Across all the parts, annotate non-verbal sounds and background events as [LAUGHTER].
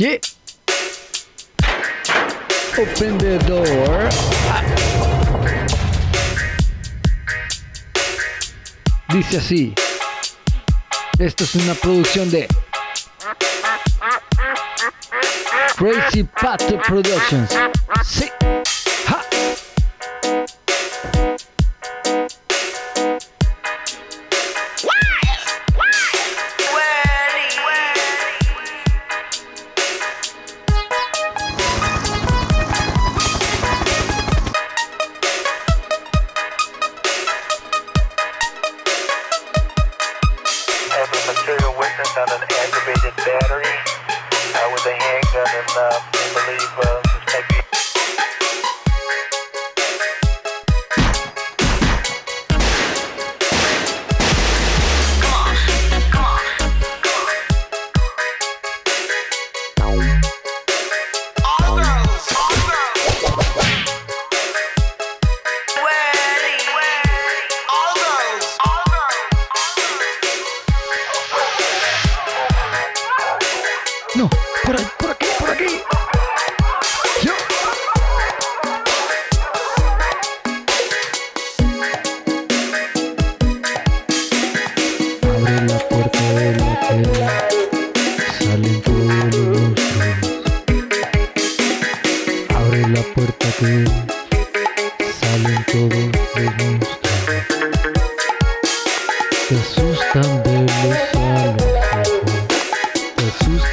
Yeah. Open the door. Dice así. Esto es una producción de Crazy Pato Productions. Sí.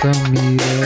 Samira.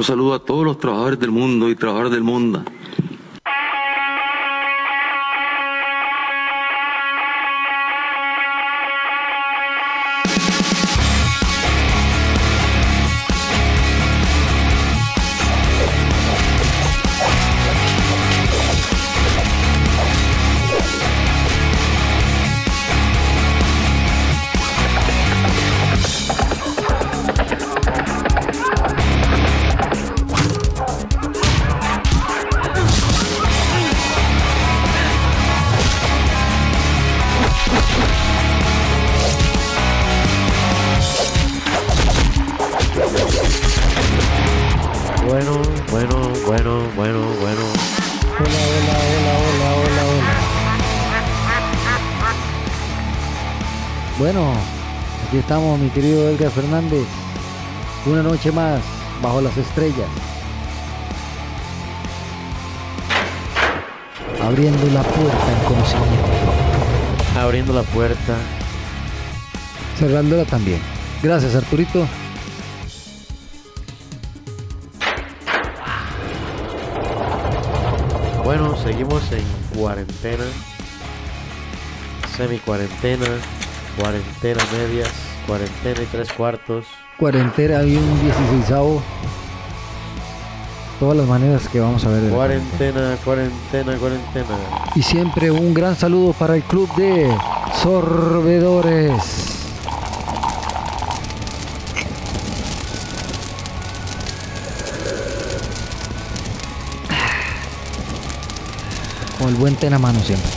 Nuestro saludo a todos los trabajadores del mundo y trabajadoras del mundo. bueno, bueno, bueno, bueno, bueno. Hola, hola, hola, hola, hola, hola. Bueno, aquí estamos, mi querido Edgar Fernández. Una noche más bajo las estrellas. Abriendo la puerta en conocimiento. Abriendo la puerta. Cerrándola también. Gracias, Arturito. Bueno, seguimos en cuarentena. Semi cuarentena. Cuarentena medias. Cuarentena y tres cuartos. Cuarentena y un 16 Todas las maneras que vamos a ver. de Cuarentena, cuarentena, cuarentena. Y siempre un gran saludo para el club de sorbedores. El buen té en la mano siempre.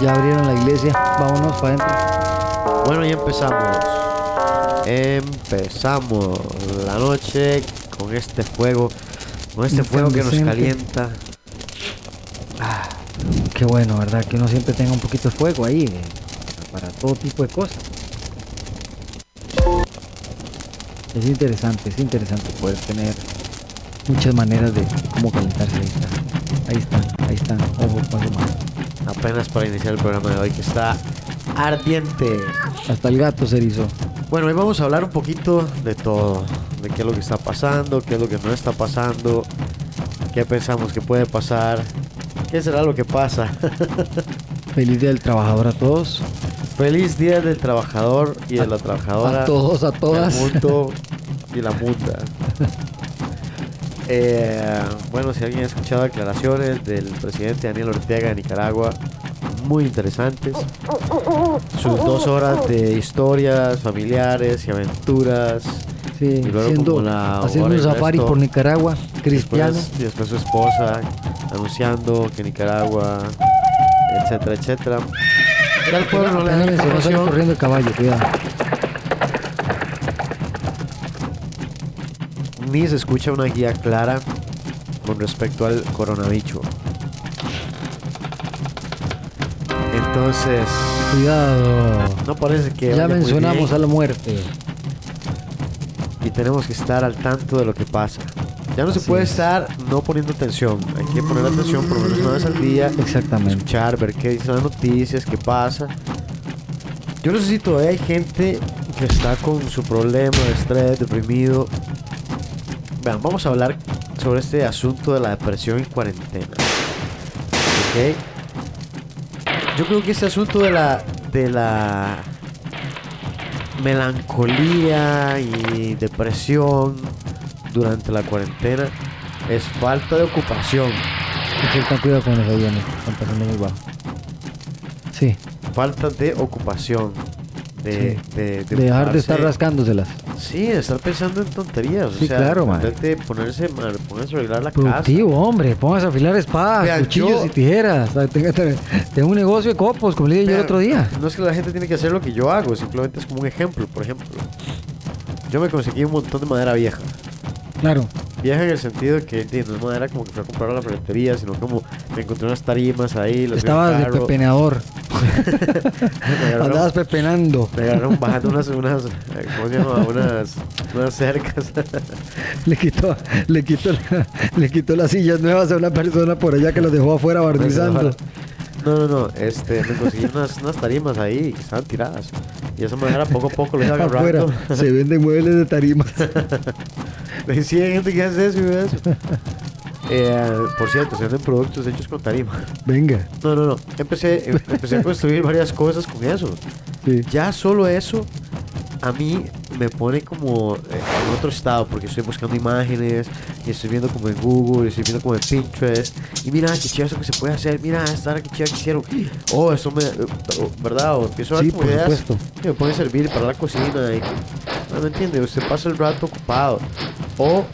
Ya abrieron la iglesia. Vámonos para adentro. Bueno, ya empezamos. Empezamos la noche con este fuego. Con este fuego que nos calienta. Qué bueno, ¿verdad? Que uno siempre tenga un poquito de fuego ahí. eh, para todo tipo de cosas. Es interesante, es interesante poder tener muchas maneras de cómo calentarse. Ahí está. Ahí están, ahí están. Ojo, paso más. Apenas para iniciar el programa de hoy que está ardiente. Hasta el gato se erizó. Bueno, hoy vamos a hablar un poquito de todo, de qué es lo que está pasando, qué es lo que no está pasando, qué pensamos que puede pasar, qué será lo que pasa. [LAUGHS] Feliz día del trabajador a todos. Feliz Día del Trabajador y de la Trabajadora. A todos, a todas. mundo [LAUGHS] y la munda. Eh, bueno, si alguien ha escuchado declaraciones del presidente Daniel Ortega de Nicaragua, muy interesantes. Sus dos horas de historias familiares y aventuras. Sí, Y luego siendo- como la haciendo un safari resto, por Nicaragua, cristiano. Después, y después su esposa anunciando que Nicaragua, etcétera, etcétera. Ya el pueblo no le da Espérame, se va a salir información. corriendo el caballo, cuidado. ni se escucha una guía clara con respecto al coronavirus. Entonces, Cuidado. no parece que Ya mencionamos a la muerte. y tenemos que estar al tanto de lo que pasa. Ya no se puede es. estar no poniendo atención. Hay que poner atención por lo menos una vez al día. Exactamente. Escuchar, ver qué dicen las noticias, qué pasa. Yo no sé si todavía hay gente que está con su problema de estrés, deprimido. Vean, vamos a hablar sobre este asunto de la depresión en cuarentena. ¿Ok? Yo creo que este asunto de la, de la melancolía y depresión durante la cuarentena es falta de ocupación. Hay que tener cuidado con los aviones. Están pasando muy bajo. Sí, falta de ocupación. De, Sí. de, de dejar de estar rascándoselas. Sí, de estar pensando en tonterías. Sí, o sea, claro, man. de ponerse, man, ponerse a arreglar la Productivo, hombre. Póngase a afilar espadas, Vean, cuchillos yo- y tijeras. O sea, Tenga, tenga- tenga un negocio de copos, como le dije casa. yo el otro día. No es que la gente tiene que hacer lo que yo hago, simplemente es como un ejemplo. Por ejemplo, yo me conseguí un montón de madera vieja. Claro. Vieja en el sentido de que no madera como que fui a comprar a la ferretería, sino como me encontré unas tarimas ahí. las Estabas de [LAUGHS] me agarraron- Andabas pepenando. Me agarraron bajando unas, unas, eh, ¿cómo se llama? Unas, unas cercas. [LAUGHS] Le quitó, le quitó, le quitó las sillas nuevas a una persona por allá que los dejó afuera [LAUGHS] barnizando. No, no, no, este, me conseguí unas, unas tarimas ahí que estaban tiradas. Y esa manera poco a poco lo iba [LAUGHS] Afuera agarrando. se venden muebles de tarimas. [LAUGHS] Sí, hay gente que hace eso y ve eso. Eh, por cierto, se venden productos hechos con tarima. Venga. No, no, no. Empecé, em- empecé a construir varias cosas con eso. Sí. Ya solo eso a mí me pone como eh, en otro estado porque estoy buscando imágenes y estoy viendo como en Google, y estoy viendo como en Pinterest y mira qué chido eso que se puede hacer, mira esta qué chido que hicieron, oh eso me, eh, oh, ¿verdad? O empiezo a ver Sí, como ideas que me pueden servir para la cocina y no me entiende, usted pasa el rato ocupado o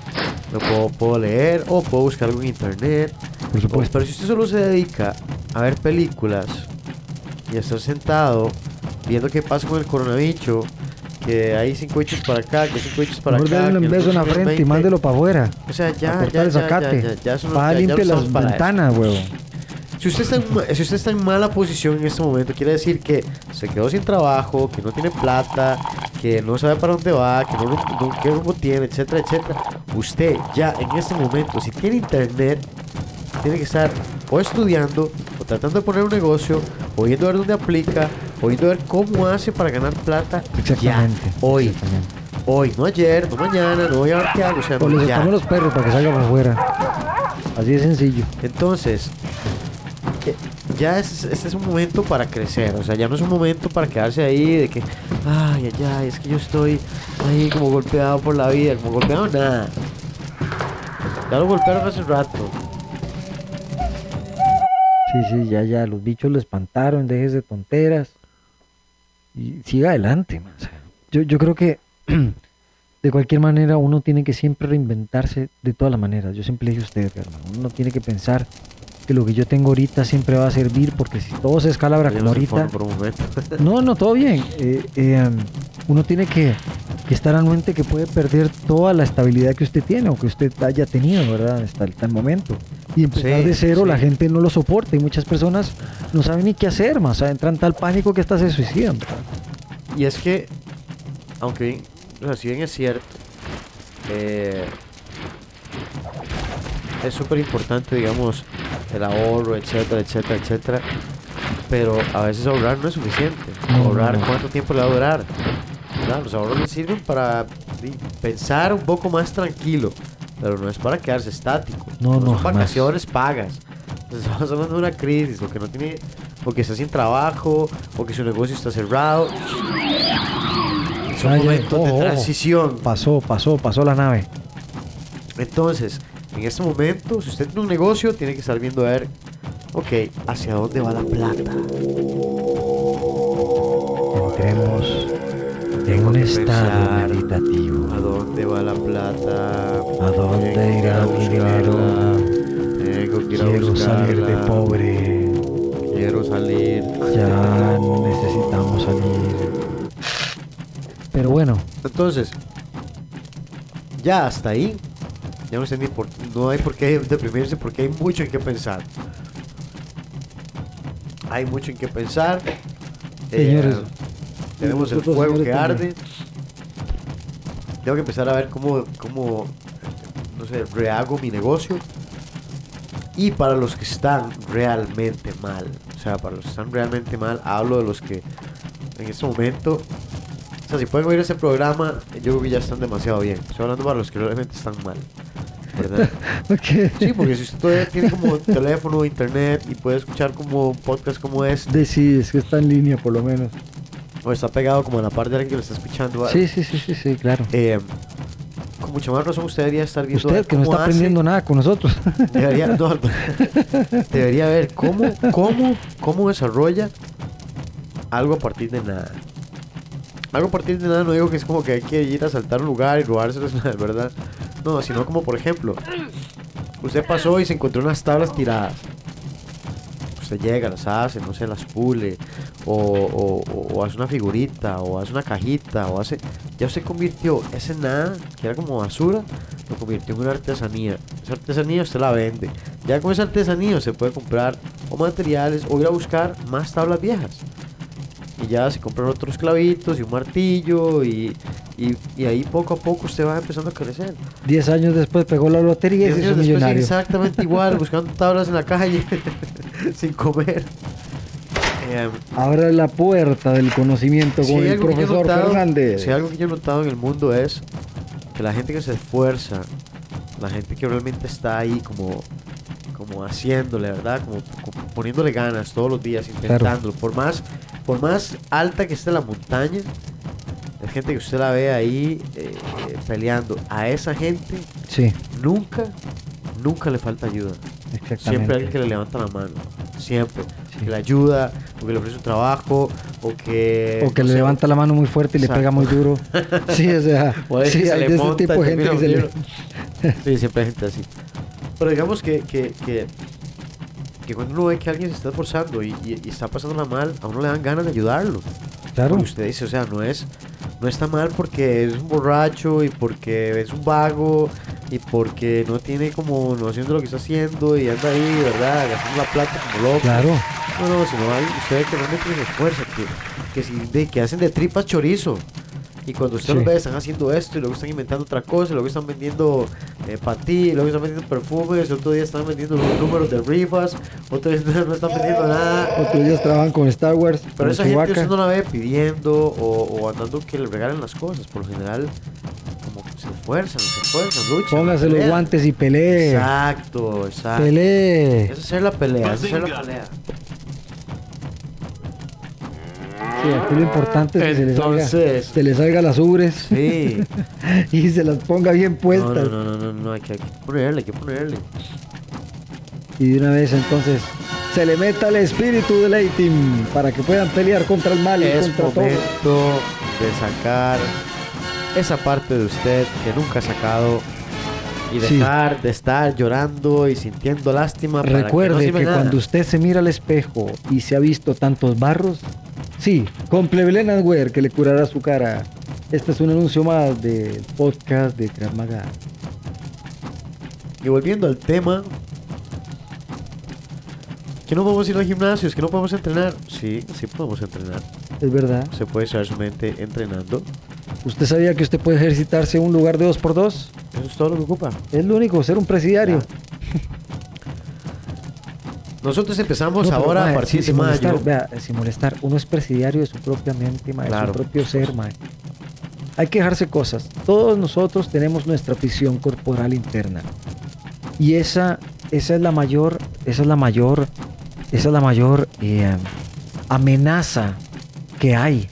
me puedo, puedo leer o puedo buscar algo en internet Por supuesto. pero si usted solo se dedica a ver películas y a estar sentado viendo qué pasa con el coronavirus, que hay cinco hechos para acá, que cinco hechos para Mejor acá. denle un beso en la frente y 20. mándelo para afuera. O sea, ya, ya, el ya, zacate. ya, ya, Va, ya- limpie las ventanas, huevo. Si usted, está en, si usted está en mala posición en este momento, quiere decir que se quedó sin trabajo, que no tiene plata, que no sabe para dónde va, que no, no- qué rumbo tiene, etcétera, etcétera. Usted ya en este momento, si tiene internet, tiene que estar o estudiando, o tratando de poner un negocio, o yendo a ver dónde aplica, o yendo a ver cómo hace para ganar plata. Exactamente. Ya, hoy, hoy, no ayer, no mañana, no voy a ver qué hago, o sea, O le ya. los perros para que salga para afuera. Así de sencillo. Entonces, eh, ya es, este es un momento para crecer, o sea, ya no es un momento para quedarse ahí de que, ay, ay, ay, es que yo estoy ahí como golpeado por la vida, como golpeado nada. Ya lo golpearon hace rato. Sí, sí, ya, ya, los bichos lo espantaron, déjese de tonteras. Y siga adelante, yo, yo creo que [CLEARS THROAT] de cualquier manera uno tiene que siempre reinventarse de todas las maneras. Yo siempre le dije a usted, hermano, uno tiene que pensar que lo que yo tengo ahorita siempre va a servir porque si todo se escalabra como ahorita... [LAUGHS] No, no, todo bien. Eh, eh, um, uno tiene que, que estar anuente que puede perder toda la estabilidad que usted tiene o que usted haya tenido, ¿verdad? Hasta el, hasta el momento. Y empezar Sí, de cero, sí. la gente no lo soporta y muchas personas no saben ni qué hacer más. O sea, entran en tal pánico que hasta se suicidan. Y es que, aunque bien, o sea, si bien es cierto, eh, es súper importante, digamos, el ahorro, etcétera, etcétera, etcétera. Pero a veces ahorrar no es suficiente. No, ahorrar no, no. cuánto tiempo le va a durar. ¿verdad? Los ahorros le sirven para pensar un poco más tranquilo, pero no es para quedarse estático. No, no, son jamás. vacaciones pagas. [LAUGHS] Estamos hablando de una crisis, o que no tiene, o que está sin trabajo, o que su negocio está cerrado. Son momentos de transición. Pasó, pasó, pasó la nave. Entonces, en este momento, si usted tiene un negocio, tiene que estar viendo a ver, ok, hacia dónde va la plata. Entremos en un estado meditativo. ¿A dónde va la plata? ¿A dónde Tengo irá mi dinero? Tengo que ir a Quiero salir de pobre. Quiero salir. Ya necesitamos salir. Pero bueno, Entonces, ya hasta ahí, ya no sé ni por, no hay por qué deprimirse porque hay mucho en qué pensar. Hay mucho en qué pensar. Eh, tenemos el fuego que también. arde. Tengo que empezar a ver cómo, cómo, no sé, rehago mi negocio. Y para los que están realmente mal, o sea, para los que están realmente mal, hablo de los que en este momento, o sea, si pueden oír ese programa, yo creo que ya están demasiado bien. Estoy hablando para los que realmente están mal, ¿verdad? [LAUGHS] Sí, porque si usted tiene como teléfono, internet y puede escuchar como podcast como este, De sí, es que está en línea por lo menos. o está pegado como a la par de alguien que lo está escuchando, Sí, sí, sí, sí, sí, claro. eh, con mucha más razón usted debería estar viendo Usted que no está hace- aprendiendo nada con nosotros. [LAUGHS] Debería, no, [LAUGHS] debería ver cómo, cómo, cómo desarrolla algo a partir de nada. Algo a partir de nada no digo que es como que hay que ir a saltar un lugar y robárselos, ¿verdad? No, sino como por ejemplo, usted pasó y se encontró unas tablas tiradas. Usted llega, las hace, no sé, las pule, o, hace una figurita, o hace una cajita, o hace... Ya usted convirtió ese nada, que era como basura, lo convirtió en una artesanía. Esa artesanía usted la vende. Ya con esa artesanía se puede comprar o materiales o ir a buscar más tablas viejas. Y ya se compran otros clavitos y un martillo y, y, y ahí poco a poco usted va empezando a crecer. Diez años después pegó la lotería y se hizo millonario. exactamente igual, [LAUGHS] buscando tablas en la calle [LAUGHS] sin comer. Em, Abre la puerta del conocimiento si con hay el profesor notado- Fernández. Si algo que yo he notado en el mundo es que la gente que se esfuerza, la gente que realmente está ahí como, como haciéndole, ¿verdad? Como, como poniéndole ganas todos los días, intentándolo. Por más, por más alta que esté la montaña, hay gente que usted la ve ahí eh, peleando. A esa gente Sí, nunca, nunca le falta ayuda. Siempre hay alguien que le levanta la mano. Siempre. Sí. Que le ayuda, o que le ofrece un trabajo, o que... O que no le levanta la mano muy fuerte y le pega muy duro. [LAUGHS] Sí, o sea, O sí, se hay de ese tipo de gente que se le... Sí, siempre hay gente así. Pero digamos que, que, que, que cuando uno ve que alguien se está esforzando y, y- y está pasándola mal, a uno le dan ganas de ayudarlo. Claro, Porque usted dice, o sea, no es, no está mal porque es un borracho y porque es un vago y porque no tiene como noción de lo que está haciendo y anda ahí, ¿verdad? Gastando la plata como loco. Claro. No, no, sino hay ustedes que realmente se esfuerzan, que, que, si de- que hacen de tripas chorizo. Y cuando usted Sí. los ve, están haciendo esto y luego están inventando otra cosa, y luego están vendiendo eh, patí, y luego están vendiendo perfumes, otro día están vendiendo los números de rifas, otro día [LAUGHS] no están vendiendo nada. Otros días trabajan con Star Wars, Pero esa gente usted no la ve pidiendo o, o andando que le regalen las cosas. Por lo general, como que se esfuerzan, se esfuerzan, luchan. Póngase los guantes y pelee. Exacto, exacto. Pelee. Esa es hacer la pelea, esa es hacer la pelea. Sí, aquí lo importante es que se le salga, Entonces- se le salga las ubres Sí. [LAUGHS] y se las ponga bien puestas. no, no, no, no, no, hay que, hay que ponerle, hay que ponerle. Y de una vez entonces se le meta el espíritu de Leighton para que puedan pelear contra el mal y Es contra todo. momento de sacar esa parte de usted que nunca ha sacado y Sí. dejar de estar llorando y sintiendo lástima. Recuerde que, no cuando usted se mira al espejo y se ha visto tantos barros, sí, compre Wear que le curará su cara. Este es un anuncio más del podcast de Krav Maga. Y volviendo al tema, que no podemos ir al gimnasio, es que no podemos entrenar. Sí, sí podemos entrenar. Es verdad. Se puede echar su mente entrenando. ¿Usted sabía que usted puede ejercitarse en un lugar de dos por dos? Eso es todo lo que ocupa. Es lo único, ser un presidiario. Nosotros empezamos No, ahora a partir sin- de molestar, mayo. vea, sin molestar, uno es presidiario de su propia mente, mae, de su propio ser, mae. Hay que dejarse cosas. Todos nosotros tenemos nuestra prisión corporal interna. Y esa, esa es la mayor, esa es la mayor, esa es la mayor eh, amenaza que hay.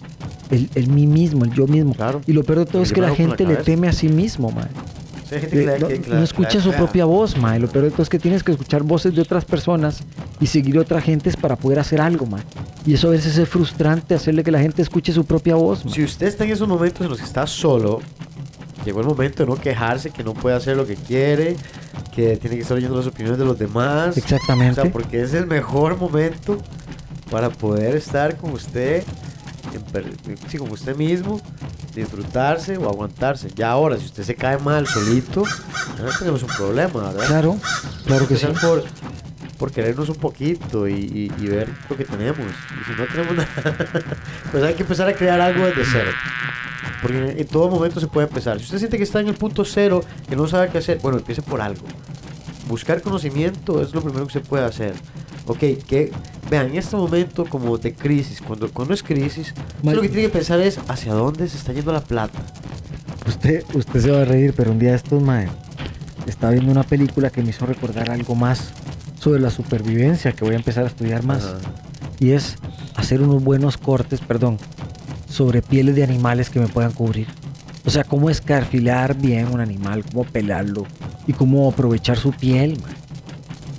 El, el mí mismo, el yo mismo. Claro. Y lo peor de todo El es que la gente le teme a sí mismo, mae. Sí, gente Eh, no, que- no escucha la su propia voz, mae. Lo peor de todo es que tienes que escuchar voces de otras personas y seguir otras gentes para poder hacer algo, mae. Y eso a veces es frustrante, hacerle que la gente escuche su propia voz, mae. Si usted está en esos momentos en los que está solo, llegó el momento de no quejarse, que no puede hacer lo que quiere, que tiene que estar oyendo las opiniones de los demás. Exactamente. O sea, porque es el mejor momento para poder estar con usted, sí, con usted mismo, disfrutarse o aguantarse. Ya ahora, si usted se cae mal solito, ya tenemos un problema, ¿verdad? Claro, claro que sí. Por, por querernos un poquito y, y- y ver lo que tenemos. Y si no tenemos [LAUGHS] nada, pues hay que empezar a crear algo desde cero. Porque en todo momento se puede empezar. Si usted siente que está en el punto cero, que no sabe qué hacer, bueno, empiece por algo. Buscar conocimiento es lo primero que se puede hacer. Ok, que vean, en este momento como de crisis, cuando, cuando es crisis, usted lo que tiene que pensar es hacia dónde se está yendo la plata. Usted, usted se va a reír, pero un día de estos, mae, estaba viendo una película que me hizo recordar algo más sobre la supervivencia, que voy a empezar a estudiar más. Y es hacer unos buenos cortes, perdón, sobre pieles de animales que me puedan cubrir. O sea, cómo escarfilar bien un animal, cómo pelarlo y cómo aprovechar su piel, man.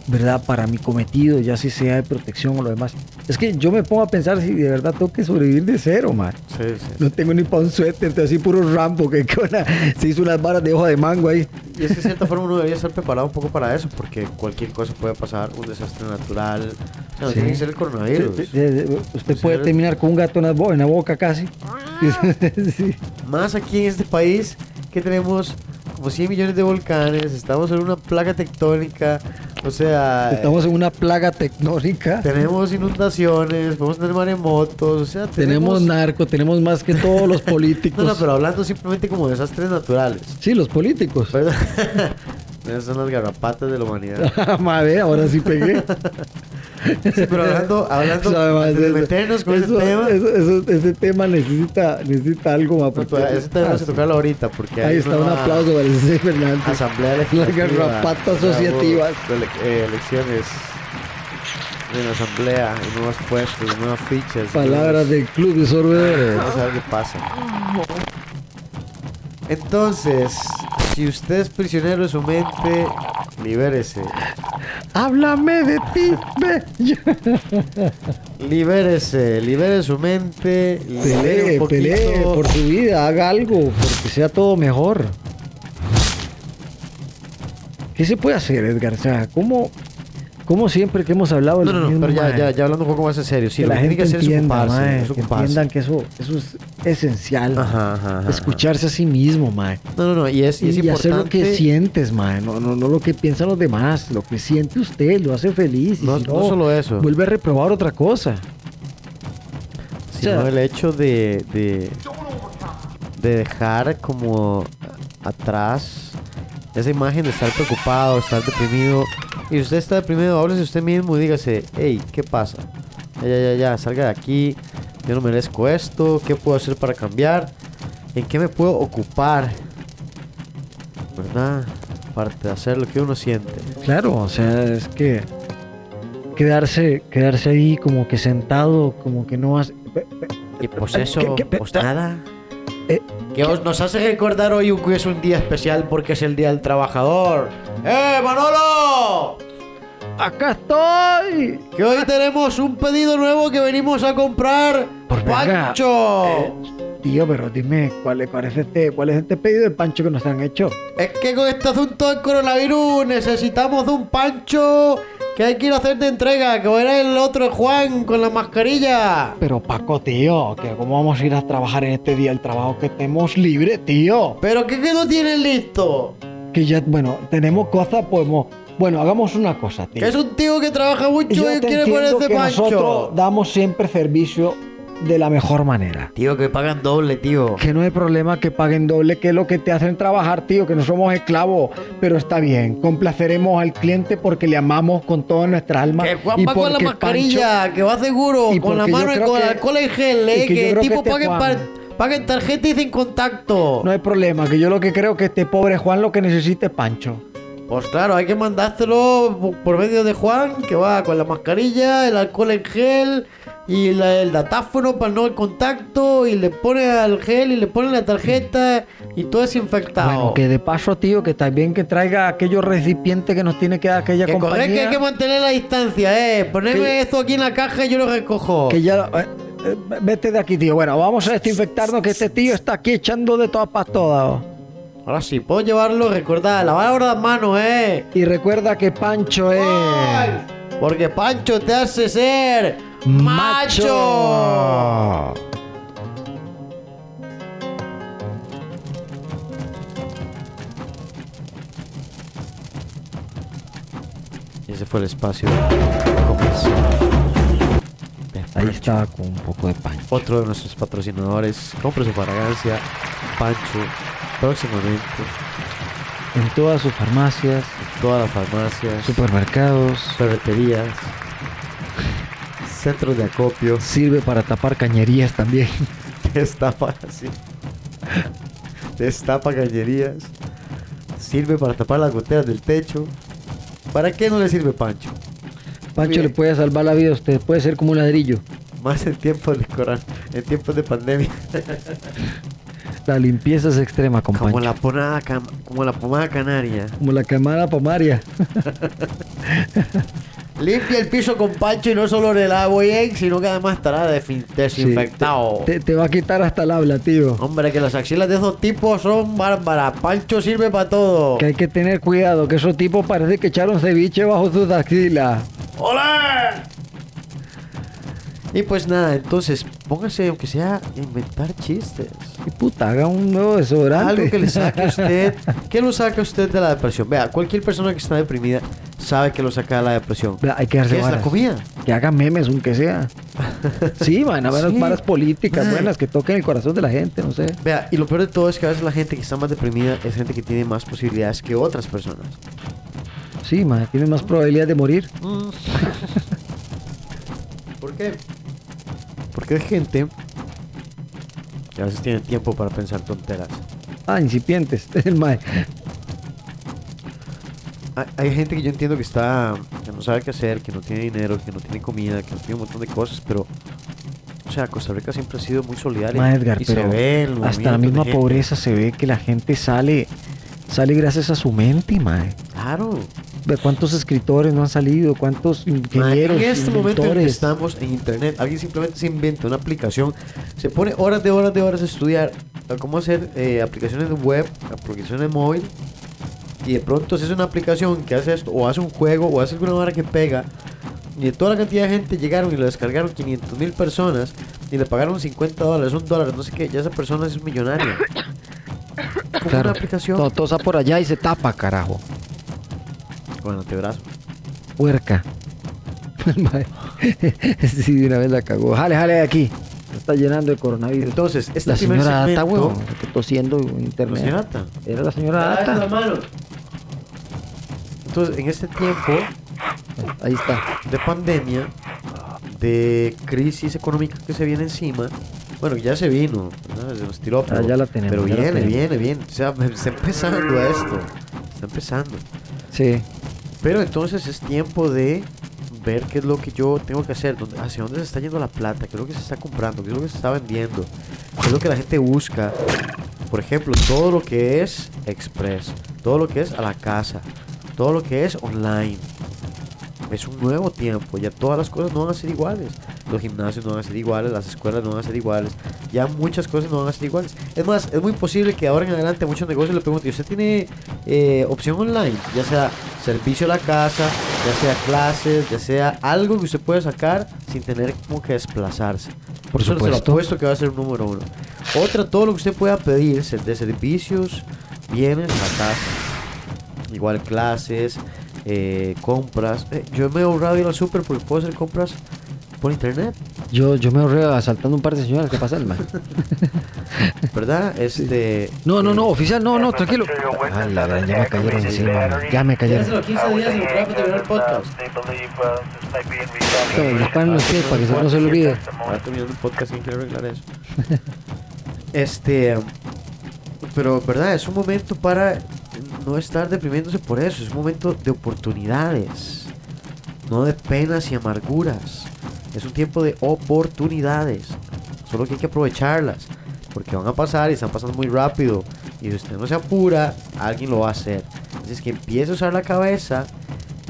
¿Verdad? Para mi cometido, ya si sea de protección o lo demás. Es que yo me pongo a pensar si de verdad tengo que sobrevivir de cero, man. Sí, sí. No tengo ni para un suéter, entonces así puro rampo que que una- se hizo unas varas de hoja de mango ahí. Y es que de cierta forma uno debería estar preparado un poco para eso, porque cualquier cosa puede pasar, un desastre natural. O sea, no Sí. tiene que ser el coronavirus. Usted puede terminar con un gato en la, bo- en la boca casi. [LAUGHS] Más aquí en este país que tenemos como 100 millones de volcanes, estamos en una plaga tectónica, o sea, Estamos en una plaga tectónica. tenemos inundaciones, podemos tener maremotos, o sea, Tenemos narco, tenemos más que todos los políticos. [LAUGHS] No, no, pero hablando simplemente como desastres naturales. Sí, los políticos. [LAUGHS] Esas son las garrapatas de la humanidad. [LAUGHS] Madre, ahora sí pegué. Sí, pero hablando, hablando de meternos con eso- ese tema, eso- eso- ese tema necesita, necesita algo más. no, porque- todavía- ese tema vamos a Ah, tocarlo ahorita, porque Ahí está un aplauso para el César Fernández. Asamblea legislativa. Las garrapatas asociativas. eh, elecciones en la asamblea, y nuevos puestos, nuevas fichas. Palabras nuevos- del club de sorbedores. Vamos a ver qué pasa. Entonces, si usted es prisionero de su mente, libérese. Háblame de ti, bello. Libérese, libere su mente, Pelee, un pelee por su vida, haga algo, porque sea todo mejor. ¿Qué se puede hacer, Edgar? O sea, ¿cómo? Como siempre que hemos hablado No, no, no, pero ya, ya, ya hablando un poco más en serio. Sí, que lo la que tiene gente que hacer es ocuparse. es que entiendan que eso, eso es esencial. Ajá, ajá, ajá, Escucharse a sí mismo, mae. No, no, no, y es, y es Y, hacer lo que importante. sientes, mae. No, no, no lo que piensan los demás. Lo que siente usted lo hace feliz. Y No, si no solo eso. Vuelve a reprobar otra cosa. sino o sea- el hecho de, de, de dejar como atrás esa imagen de estar preocupado, estar deprimido. Y usted está deprimido, háblese usted mismo y dígase, hey, ¿qué pasa? Ya, ya, ya, salga de aquí, yo no merezco esto, ¿qué puedo hacer para cambiar? ¿En qué me puedo ocupar? ¿Verdad? Aparte de hacer lo que uno siente. Claro, o sea, es que quedarse, quedarse ahí como que sentado, como que no hace. Y pues ¿Qué- eso, qué- pues nada. Eh, Que os- nos hace recordar hoy que es un día especial porque es el Día del Trabajador. ¡Eh, Manolo! ¡Acá estoy! Que hoy tenemos un pedido nuevo que venimos a comprar. Por ¡Pancho! eh, tío, pero dime, ¿cuál es, cuál, es este, ¿cuál es este pedido de pancho que nos han hecho? Es que con este asunto del coronavirus necesitamos de un Pancho que hay que ir a hacer de entrega. Que era el otro el Juan con la mascarilla. Pero Paco, tío, que cómo vamos a ir a trabajar en este día del trabajo que estemos libres, tío. ¿Pero qué que no tienen listo? Que ya, bueno, tenemos cosas, podemos... Bueno, hagamos una cosa, tío. Que es un tío que trabaja mucho Yo y te quiere ponerse que Pancho. nosotros damos siempre servicio de la mejor manera. Tío, que pagan doble, tío. Que no hay problema que paguen doble, que es lo que te hacen trabajar, tío, que no somos esclavos. Pero está bien, complaceremos al cliente porque le amamos con toda nuestra alma. Que Juan y va con la mascarilla, que va seguro, y con la mano y con que- alcohol en gel, eh, que que, creo que tipo este par- paguen tarjeta y sin contacto. No hay problema, que yo lo que creo que este pobre Juan lo que necesita es Pancho. Pues claro, hay que mandárselo por- medio de Juan, que va con la mascarilla, el alcohol en gel y la- el datáfono para no el contacto, y le pone al gel y le pone la tarjeta y todo desinfectado. Bueno, que de paso, tío, que también que traiga aquellos recipientes que nos tiene que dar aquella que corre compañía. que hay que mantener la distancia, eh. Poneme Que- esto aquí en la caja y yo lo recojo. Que ya. eh, eh, vete de aquí, tío. Bueno, vamos a desinfectarnos que este tío está aquí echando de todas para todas. Ahora sí, puedo llevarlo, recuerda, lavar ahora las manos, eh. Y recuerda que Pancho es. ¡Ay! Porque Pancho te hace ser macho. ¡Macho! Y ese fue el espacio de Ahí estaba con un poco de Pancho. Otro de nuestros patrocinadores. Compre su fragancia. Pancho. Próximamente. En todas sus farmacias, en Todas las farmacias. supermercados, Ferreterías. Centros de acopio. sirve para tapar cañerías también. [LAUGHS] Destapa así. Destapa cañerías. Sirve para tapar las goteras del techo. ¿Para qué no le sirve Pancho? Pancho Bien. le puede salvar la vida a usted, puede ser como un ladrillo. Más en tiempos de coran, en tiempos de pandemia. [LAUGHS] La limpieza es extrema con Como la pomada, como la pomada canaria. Como la cámara pomaria. [LAUGHS] Limpia el piso con Pancho y no solo le lavo bien, sino que además estará desinfectado. Te, te va a quitar hasta el habla, tío. Hombre, que las axilas de esos tipos son bárbaras. Pancho sirve para todo. Que hay que tener cuidado, que esos tipos parece que echaron ceviche bajo sus axilas. ¡Hola! Y pues nada, entonces póngase, aunque sea, inventar chistes. Y puta, haga un nuevo desodorante. Algo que le saque a [LAUGHS] usted. ¿Qué lo saca a usted de la depresión? Vea, cualquier persona que está deprimida sabe que lo saca de la depresión. Vea, hay que darse ¿Qué es la comida? Que haga memes, aunque sea. [LAUGHS] Sí, man, a ver Sí. varas políticas buenas que toquen el corazón de la gente, no sé. Vea, y lo peor de todo es que a veces la gente que está más deprimida es gente que tiene más posibilidades que otras personas. Sí, man, tiene más probabilidad de morir. [LAUGHS] ¿Por qué? Porque hay gente que a veces tiene tiempo para pensar tonteras. Ah, incipientes. [LAUGHS] El mae. Hay, hay gente que yo entiendo que está, que no sabe qué hacer, que no tiene dinero, que no tiene comida, que no tiene un montón de cosas, pero, o sea, Costa Rica siempre ha sido muy solidaria. Ma, Edgar, y se pero ve hasta la misma pobreza se ve que la gente sale, sale gracias a su mente, mae. Claro. Cuántos escritores no han salido, cuántos ingenieros, en este momento en que estamos en internet, alguien simplemente se inventa una aplicación, se pone horas de horas de horas a estudiar a cómo hacer eh, aplicaciones web, aplicaciones móvil, y de pronto haces una aplicación que hace esto, o hace un juego, o hace alguna vara que pega, y de toda la cantidad de gente llegaron y lo descargaron 500 mil personas, y le pagaron 50 dólares, un dólar, no sé qué, ya esa persona es millonaria. Claro. una aplicación todo está por allá y se tapa, carajo. Con el antebrazo. Puerca. [LAUGHS] Sí, de una vez la cagó. Jale, jale de aquí. Se está llenando de coronavirus. Entonces, este la señora Ata, segmento- que tosiendo en ¿La internet. señora Ata? Era la señora Ata. Entonces, en este tiempo Ahí está. de pandemia, de crisis económica que se viene encima, bueno, ya se vino, ¿verdad? se nos tiró, Ah, ya la tenemos, pero ya la viene, tenemos. viene, viene, o sea, [LAUGHS] está empezando esto, está empezando. Sí. Pero entonces es tiempo de ver qué es lo que yo tengo que hacer, dónde- hacia dónde se está yendo la plata, qué es lo que se está comprando, qué es lo que se está vendiendo, qué es lo que la gente busca. Por ejemplo, todo lo que es express, todo lo que es a la casa, todo lo que es online. Es un nuevo tiempo, ya todas las cosas no van a ser iguales. Los gimnasios no van a ser iguales, las escuelas no van a ser iguales, ya muchas cosas no van a ser iguales. Es más, es muy posible que ahora en adelante a muchos negocios le pregunten, ¿usted tiene eh, opción online? Ya sea servicio a la casa, ya sea clases, ya sea algo que usted puede sacar sin tener como que desplazarse. Por Eso se lo apuesto que va a ser número uno. Otra, todo lo que usted pueda pedir ser de servicios, bienes a la casa. Igual clases, eh, compras. Eh, yo me he ahorrado ir al súper porque puedo hacer compras por internet, Yo, yo me ahorré asaltando un par de señoras. ¿Qué pasa, el man? [LAUGHS] ¿verdad? Este. No, no, no, oficial, no, no, tranquilo. Ah, la gran, ya me cayeron encima. man. Ya me cayeron. 15 días y lo trae para terminar el podcast. Para que no se le olvide. Ahora terminando el podcast, ¿quién quiere arreglar eso? este. Pero, ¿verdad? Es un momento para no estar deprimiéndose por eso. Es un momento de oportunidades. No de penas y amarguras. Es un tiempo de oportunidades. Solo que hay que aprovecharlas. Porque van a pasar y están pasando muy rápido. Y si usted no se apura, alguien lo va a hacer. Así es que empiece a usar la cabeza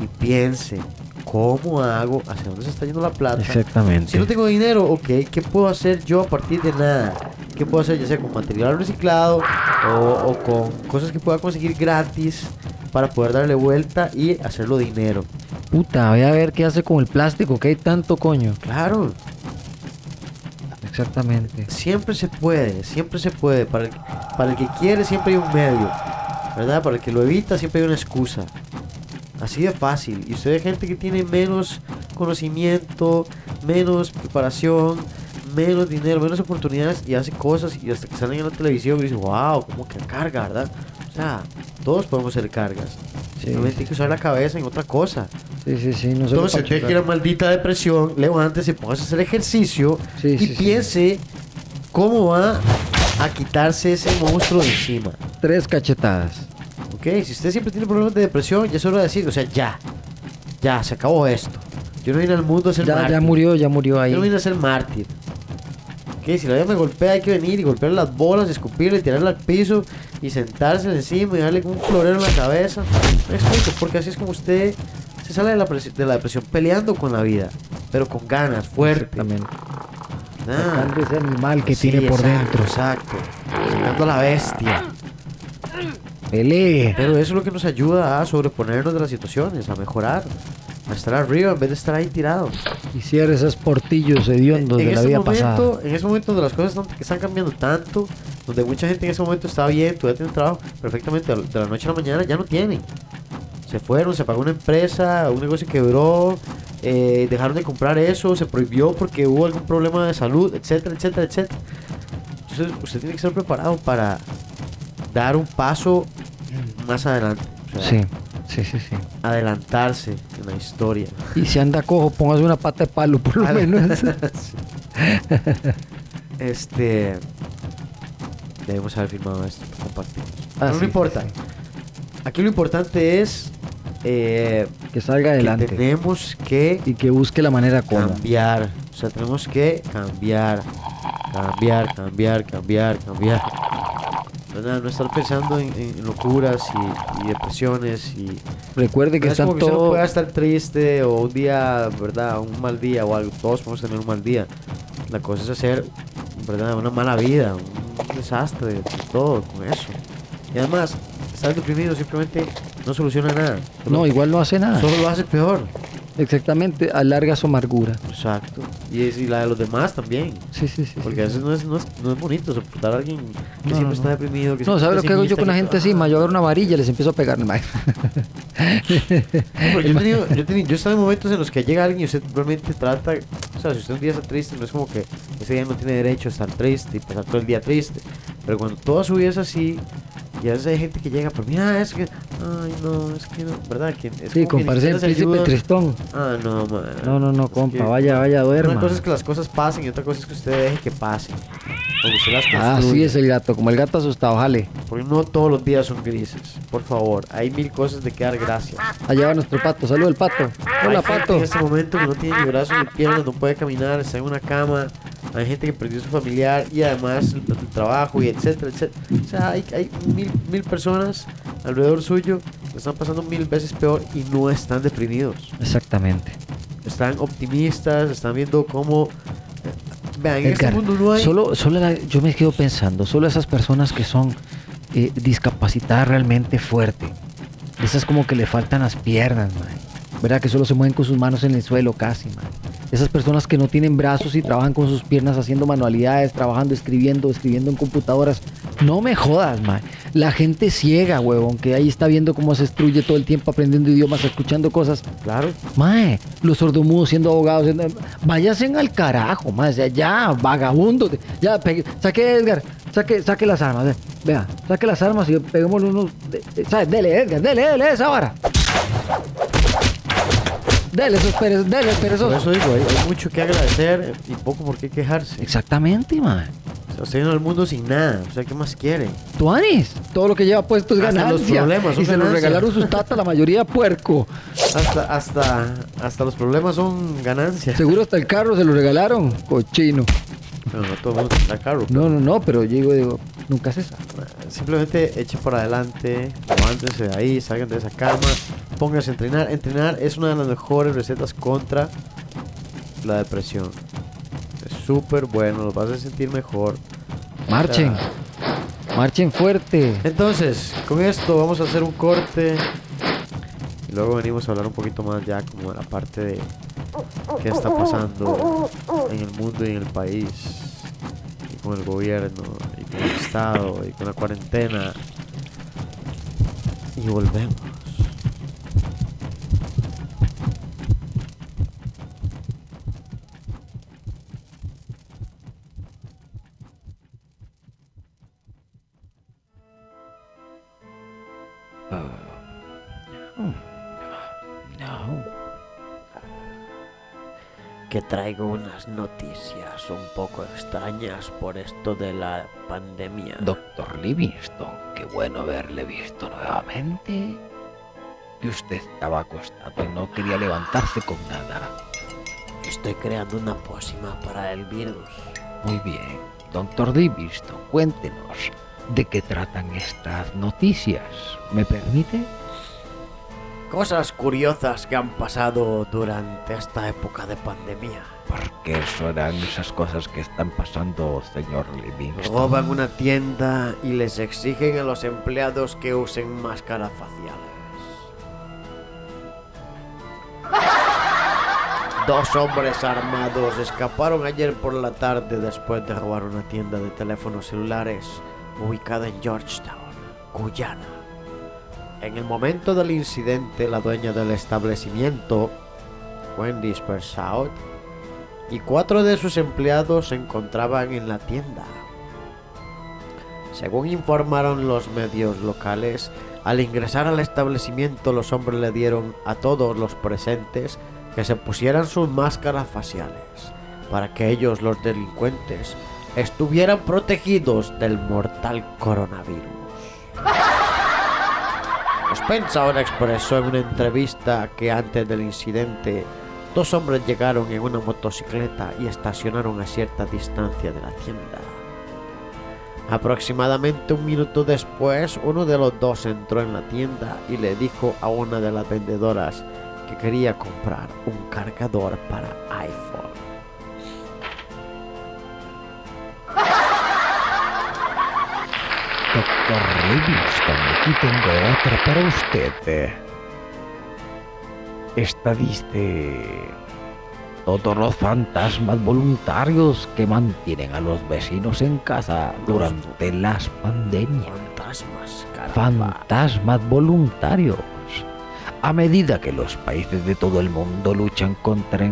y piense. ¿Cómo hago? ¿Hacia dónde se está yendo la plata? Exactamente. Si no tengo dinero, ok, ¿qué puedo hacer yo a partir de nada? ¿Qué puedo hacer ya sea con material reciclado o, o con cosas que pueda conseguir gratis para poder darle vuelta y hacerlo dinero? Puta, voy a ver qué hace con el plástico, que hay tanto coño. Claro, Exactamente. siempre se puede, siempre se puede. Para el, para el que quiere siempre hay un medio, ¿verdad? Para el que lo evita siempre hay una excusa. Así de fácil. Y usted ve gente que tiene menos conocimiento, menos preparación, menos dinero, menos oportunidades y hace cosas y hasta que salen en la televisión y dice, wow, como que carga, ¿verdad? O sea, todos podemos hacer cargas. Sí, sí, hay que usar la cabeza en otra cosa. Sí, sí, sí. No Entonces, deje la maldita depresión, levántese, póngase a hacer ejercicio Sí, y sí. piense cómo va a quitarse ese monstruo de encima. Tres cachetadas. ¿Ok? Si usted siempre tiene problemas de depresión, ya es hora de decir, o sea, ya, ya, se acabó esto. Yo no vine al mundo a ser Ya, mártir. ya murió, ya murió ahí. Yo no vine a ser mártir. ¿Ok? Si la vida me golpea, hay que venir y golpearle las bolas, escupirle, tirarle al piso y sentarse encima y darle un florero en la cabeza. Me explico, porque así es como usted se sale de la, presi- de la depresión peleando con la vida, pero con ganas, fuerte. Exactamente. Ah. Ese animal que Sí, tiene por exacto, dentro. Exacto. Sacando a la bestia. Pelee. Pero eso es lo que nos ayuda a sobreponernos de las situaciones, a mejorar, estar arriba en vez de estar ahí tirado. Y cierre esos portillos hediondos en de la vida momento, pasada. en ese momento donde las cosas están, cambiando tanto, donde mucha gente en ese momento está bien, todavía tiene un trabajo, perfectamente de la- de la noche a la mañana ya no tienen. Se fueron, se pagó una empresa, un negocio quebró, eh, dejaron de comprar eso, se prohibió porque hubo algún problema de salud, etcétera, etcétera, etcétera. Entonces usted tiene que estar preparado para dar un paso más adelante. o sea, Sí, sí, sí, sí. Adelantarse en la historia. Y si anda cojo, póngase una pata de palo por lo menos. [LAUGHS] Este. Debemos haber firmado esto, compartimos. Ah, sí, no importa. sí, Aquí lo importante es eh, que salga que adelante. tenemos que Y que busque la manera cómoda. cambiar. O sea, tenemos que cambiar. Cambiar, cambiar, cambiar, cambiar. ¿Verdad? No estar pensando en, en locuras y, y depresiones y Recuerde que están usted no todos. pueda estar triste o un día, ¿verdad? Un mal día o algo. Todos podemos tener un mal día. La cosa es hacer, ¿verdad? Una mala vida, un desastre de todo con eso. Y además, estar deprimido simplemente no soluciona nada. Solo- No, igual no hace nada. Solo lo hace peor. Exactamente, alarga su amargura. Exacto. Y, es, y la de los demás también. Sí, sí, sí. Porque sí, a veces no es, no es, no es bonito soportar a alguien que No, siempre está deprimido. Que No, ¿sabes lo que hago yo con la gente así? Ma, Yo agarro una varilla y les empiezo a pegar. ma. Yo, he tenido- yo, he tenido- yo he estado en momentos en los que llega alguien y usted realmente trata. O sea, si usted un día está triste, no es como que ese día no tiene derecho a estar triste y pasar todo el día triste. Pero cuando toda su vida es así, y a veces hay gente que llega, pero mira, es que. Ay, no, es que no. ¿Verdad? Que es Sí, comparece el príncipe tristón. Ah, no, man. No, no, no, compa, que vaya, vaya, duerma. Una cosa es que las cosas pasen y otra cosa es que usted deje que pasen. Porque usted las Ah, sí es el gato, como el gato asustado, jale. Porque no todos los días son grises. Por favor, hay mil cosas de que dar gracias. Allá va nuestro pato, salud el pato. Hola hay gente pato. en este momento que no tiene ni brazos ni piernas, no puede caminar, está en una cama. Hay gente que perdió su familiar y además el, el trabajo y etcétera, etcétera. O sea, hay, hay mil, mil personas alrededor suyo que están pasando mil veces peor y no están deprimidos. Exactamente. Están optimistas, están viendo cómo... eh, Vean, en Edgar, este mundo no hay... solo, solo la- yo me quedo pensando, solo esas personas que son eh, discapacitadas realmente fuerte, esas como que le faltan las piernas, man. ¿Verdad? Que solo se mueven con sus manos en el suelo casi, man. Esas personas que no tienen brazos y trabajan con sus piernas haciendo manualidades, trabajando, escribiendo, escribiendo en computadoras. No me jodas, man. La gente ciega, huevón, que ahí está viendo cómo se destruye todo el tiempo aprendiendo idiomas, escuchando cosas. Claro. Mae, los sordomudos siendo abogados, siendo- váyanse al carajo, mae, o sea, ya, vagabundo, ya, pegue- saque Edgar, saque, saque las armas, ve- vea, saque las armas y peguémosle unos, de- ¿sabes? Dele, Edgar, dele, dele esa vara. Dele esos perezos, dele Por perezosos. eso digo, hay, hay mucho que agradecer y poco por qué quejarse. Exactamente, mae. O sea, vino al mundo sin nada. O sea, ¿qué más quiere? Tuanis, todo lo que lleva puesto es Hasta los ganancia. problemas son y se lo ganancia. regalaron sus tatas, la mayoría puerco. Hasta, hasta, hasta los problemas son ganancias. Seguro hasta el carro se lo regalaron, cochino. Pero no todo el mundo carro. No, no, no, pero yo digo, digo, nunca se sabe. Simplemente eche para adelante, levántense de ahí, salgan de esa cama, pónganse a entrenar. Entrenar es una de las mejores recetas contra la depresión. Es súper bueno, los vas a sentir mejor. Marchen. Marchen fuerte. Entonces, con esto vamos a hacer un corte. Y luego venimos a hablar un poquito más ya como de la parte de qué está pasando en el mundo y en el país. Y con el gobierno, el Estado, y con la cuarentena. Y volvemos. No. Que traigo unas noticias un poco extrañas por esto de la pandemia. Doctor Livingston, qué bueno haberle visto nuevamente. Que usted estaba acostado y no quería levantarse con nada. Estoy creando una pócima para el virus. Muy bien, doctor Livingston, cuéntenos de qué tratan estas noticias. ¿Me permite? Cosas curiosas que han pasado durante esta época de pandemia. ¿Por qué serán esas cosas que están pasando, señor Livingston? Roban una tienda y les exigen a los empleados que usen máscaras faciales. Dos hombres armados escaparon ayer por la tarde después de robar una tienda de teléfonos celulares ubicada en Georgetown, Guyana. En el momento del incidente, la dueña del establecimiento, Wendy Spersaut, y cuatro de sus empleados se encontraban en la tienda. Según informaron los medios locales, al ingresar al establecimiento los hombres le dieron a todos los presentes que se pusieran sus máscaras faciales para que ellos, los delincuentes, estuvieran protegidos del mortal coronavirus. [LAUGHS] Spencer ahora expresó en una entrevista que antes del incidente, dos hombres llegaron en una motocicleta y estacionaron a cierta distancia de la tienda. Aproximadamente un minuto después, uno de los dos entró en la tienda y le dijo a una de las vendedoras que quería comprar un cargador para iPhone. Doctor Livingston, aquí tengo otra para usted. Esta dice... Todos los fantasmas voluntarios que mantienen a los vecinos en casa durante las pandemias. Fantasmas, caramba. Fantasmas voluntarios. A medida que los países de todo el mundo luchan contra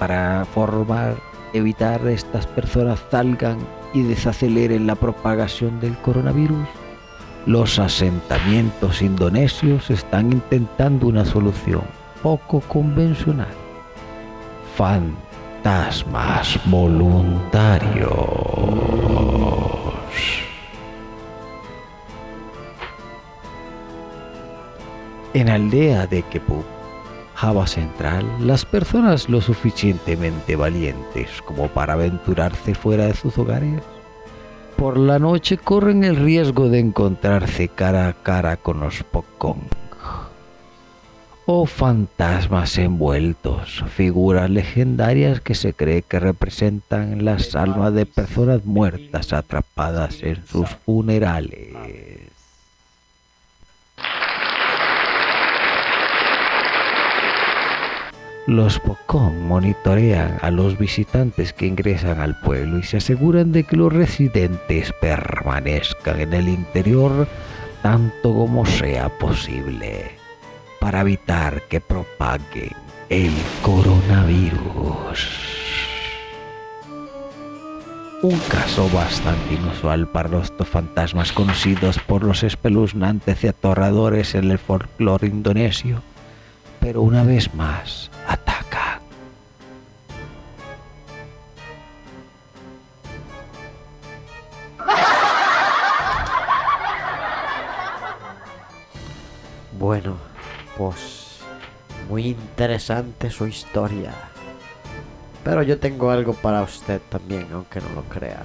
para formar, evitar estas personas salgan y desaceleren la propagación del coronavirus, los asentamientos indonesios están intentando una solución poco convencional. Fantasmas voluntarios. En aldea de Kepup, Java Central, las personas lo suficientemente valientes como para aventurarse fuera de sus hogares, por la noche corren el riesgo de encontrarse cara a cara con los Pokong o fantasmas envueltos, figuras legendarias que se cree que representan las almas de personas muertas atrapadas en sus funerales. Los Pocón monitorean a los visitantes que ingresan al pueblo y se aseguran de que los residentes permanezcan en el interior tanto como sea posible para evitar que propaguen el coronavirus. Un caso bastante inusual para los fantasmas conocidos por los espeluznantes y aterradores en el folclore indonesio, pero una vez más atacan. Bueno, pues muy interesante su historia. Pero yo tengo algo para usted también, aunque no lo crea.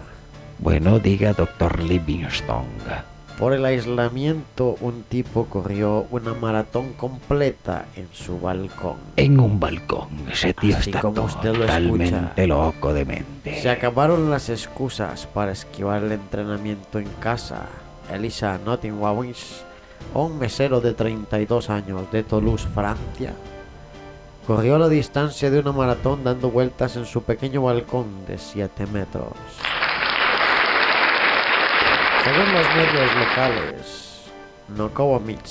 Bueno, diga doctor Livingstone. Por el aislamiento, un tipo corrió una maratón completa en su balcón. En un balcón, ese tío Así está como usted lo totalmente escucha. loco de mente. Se acabaron las excusas para esquivar el entrenamiento en casa. Elisa Nottingwawins, un mesero de 32 años de Toulouse, Francia, corrió la distancia de una maratón dando vueltas en su pequeño balcón de 7 metros. Según los medios locales, Nokovic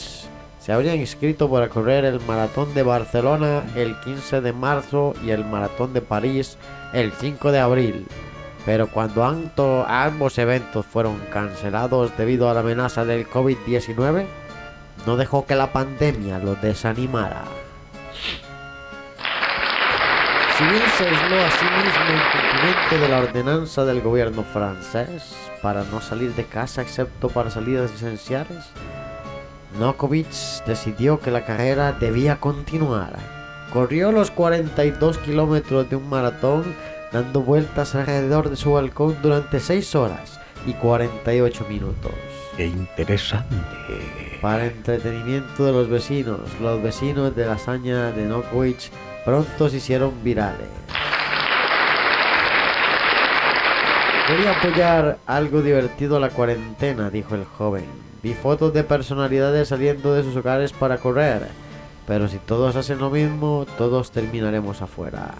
se habría inscrito para correr el maratón de Barcelona el 15 de marzo y el maratón de París el 5 de abril. Pero cuando ambos eventos fueron cancelados debido a la amenaza del COVID-19, no dejó que la pandemia los desanimara. Si bien se aisló a sí mismo en cumplimiento de la ordenanza del gobierno francés para no salir de casa excepto para salidas esenciales, Nokovic decidió que la carrera debía continuar. Corrió los 42 kilómetros de un maratón dando vueltas alrededor de su balcón durante 6 horas y 48 minutos. Qué interesante. Para entretenimiento de los vecinos, los vecinos de la hazaña de Nokovic pronto se hicieron virales. Quería apoyar algo divertido a la cuarentena, dijo el joven. Vi fotos de personalidades saliendo de sus hogares para correr, pero si todos hacen lo mismo, todos terminaremos afuera.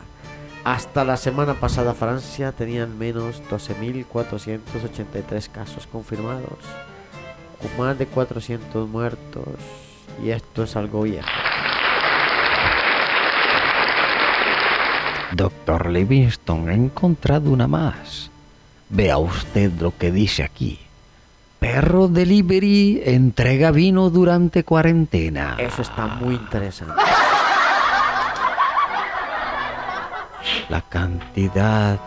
Hasta la semana pasada Francia tenía al menos 12.483 casos confirmados, con más de 400 muertos, y esto es algo viejo. Doctor Livingston ha encontrado una más. Vea usted lo que dice aquí. Perro Delivery entrega vino durante cuarentena. Eso está muy interesante. La cantidad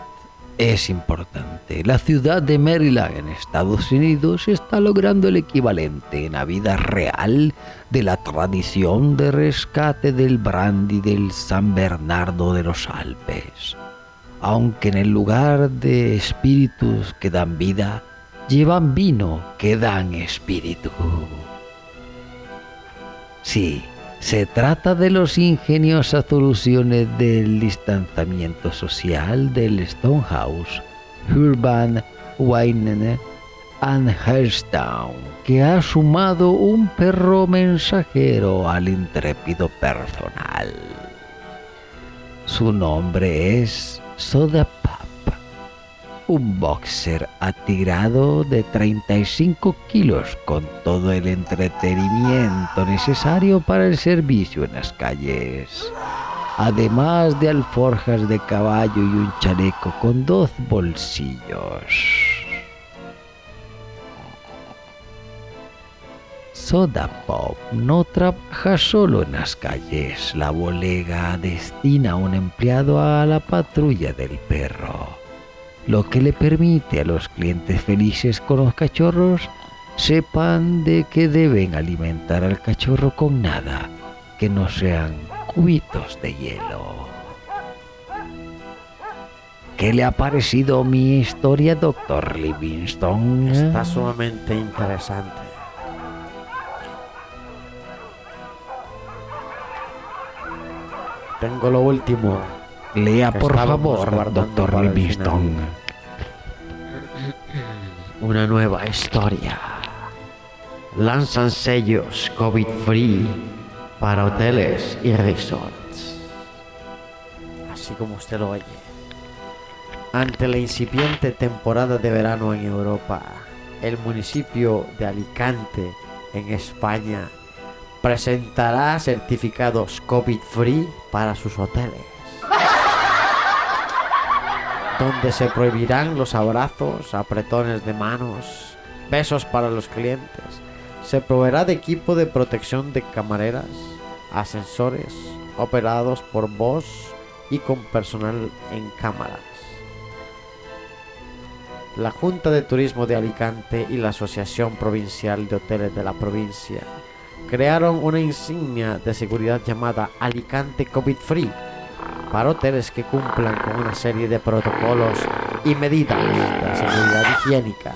es importante. La ciudad de Maryland en Estados Unidos está logrando el equivalente en la vida real de la tradición de rescate del brandy del San Bernardo de los Alpes. Aunque en el lugar de espíritus que dan vida, llevan vino que dan espíritu. Sí, se trata de las ingeniosas soluciones del distanciamiento social del Stonehouse Urban Wine and Hellstown, que ha sumado un perro mensajero al intrépido personal. Su nombre es Soda Pop, un boxer atirado de 35 kilos con todo el entretenimiento necesario para el servicio en las calles además de alforjas de caballo y un chaleco con dos bolsillos. Soda Pop no trabaja solo en las calles. La bolega destina a un empleado a la patrulla del perro, lo que le permite a los clientes felices con los cachorros sepan de que deben alimentar al cachorro con nada que no sean cubitos de hielo. ¿Qué le ha parecido mi historia, doctor Livingston? Está sumamente interesante. Tengo lo último. Lea por favor, doctor para el Livingston. final. Una nueva historia. Lanzan sellos COVID free para hoteles y resorts. Así como usted lo oye. Ante la incipiente temporada de verano en Europa, el municipio de Alicante, en España, presentará certificados COVID free para sus hoteles. Donde se prohibirán los abrazos, apretones de manos, besos para los clientes. Se proveerá de equipo de protección de camareras, ascensores operados por voz y con personal en cámaras. La Junta de Turismo de Alicante y la Asociación Provincial de Hoteles de la provincia crearon una insignia de seguridad llamada Alicante COVID Free para hoteles que cumplan con una serie de protocolos y medidas de seguridad higiénica.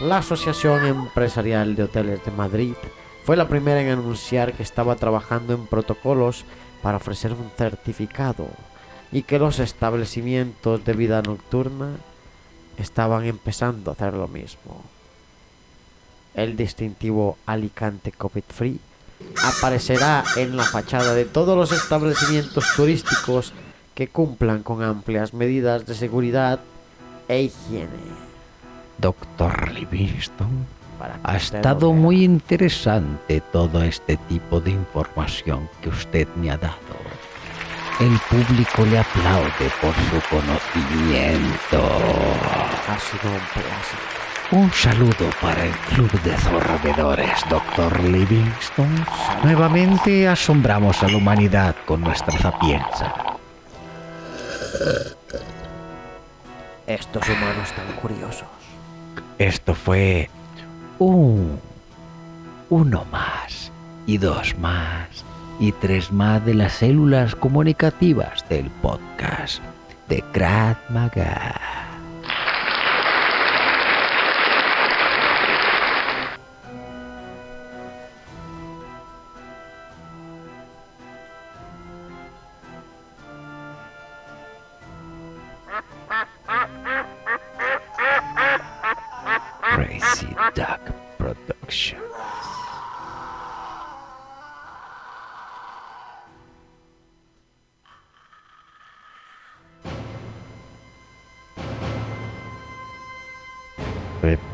La Asociación Empresarial de Hoteles de Madrid fue la primera en anunciar que estaba trabajando en protocolos para ofrecer un certificado y que los establecimientos de vida nocturna estaban empezando a hacer lo mismo. El distintivo Alicante COVID Free aparecerá en la fachada de todos los establecimientos turísticos que cumplan con amplias medidas de seguridad e higiene. Doctor Livingston, ha estado muy interesante todo este tipo de información que usted me ha dado. El público le aplaude por su conocimiento. Ha sido un placer. Un saludo para el Club de Zorrovedores, Doctor Livingston. Nuevamente asombramos a la humanidad con nuestra sapiencia. Estos humanos tan curiosos. Esto fue un, uno más, y dos más, y tres más de las células comunicativas del podcast de Krav Maga.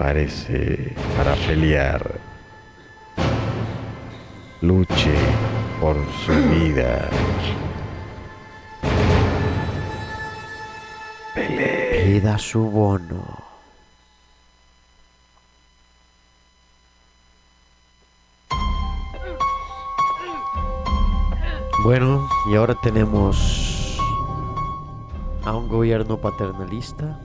Prepárese para pelear. Luche por su [CLEARS THROAT] vida. Pida su bono. Bueno, y ahora tenemos a un gobierno paternalista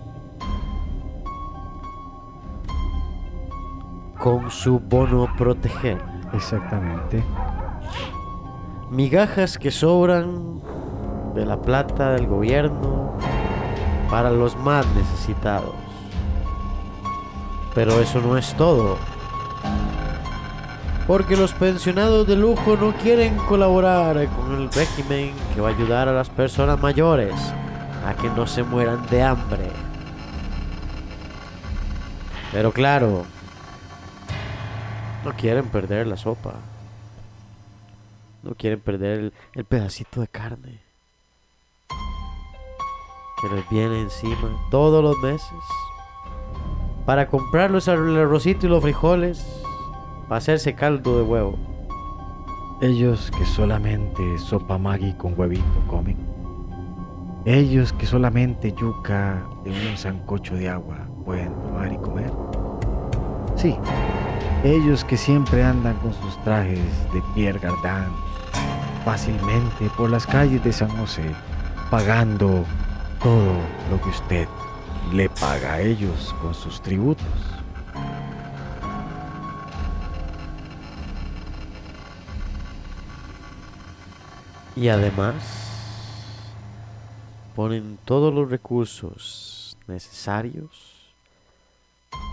con su bono proteger. Exactamente. Migajas que sobran de la plata del gobierno para los más necesitados. Pero eso no es todo. Porque los pensionados de lujo no quieren colaborar con el régimen que va a ayudar a las personas mayores a que no se mueran de hambre. Pero claro, no quieren perder la sopa. No quieren perder el, pedacito de carne que les viene encima todos los meses para comprar los ar- el arrocito y los frijoles para hacerse caldo de huevo. Ellos que solamente sopa Maggi con huevito comen. Ellos que solamente yuca de un sancocho de agua pueden tomar y comer. Sí, ellos que siempre andan con sus trajes de Pierre Gardin fácilmente por las calles de San José, pagando todo lo que usted le paga a ellos con sus tributos. Y además ponen todos los recursos necesarios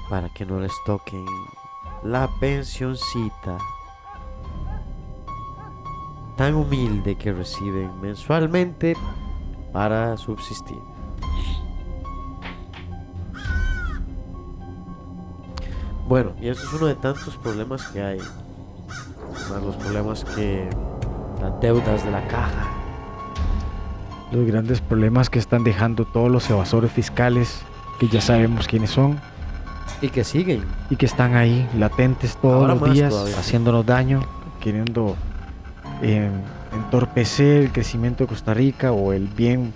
para que no les toquen la pensioncita tan humilde que reciben mensualmente para subsistir. Bueno, y eso es uno de tantos problemas que hay. Más los problemas que las deudas de la caja. Los grandes problemas que están dejando todos los evasores fiscales, que ya sabemos quiénes son, Y que siguen. y que están ahí latentes todos Ahora los días todavía. haciéndonos daño, queriendo eh, entorpecer el crecimiento de Costa Rica o el bien,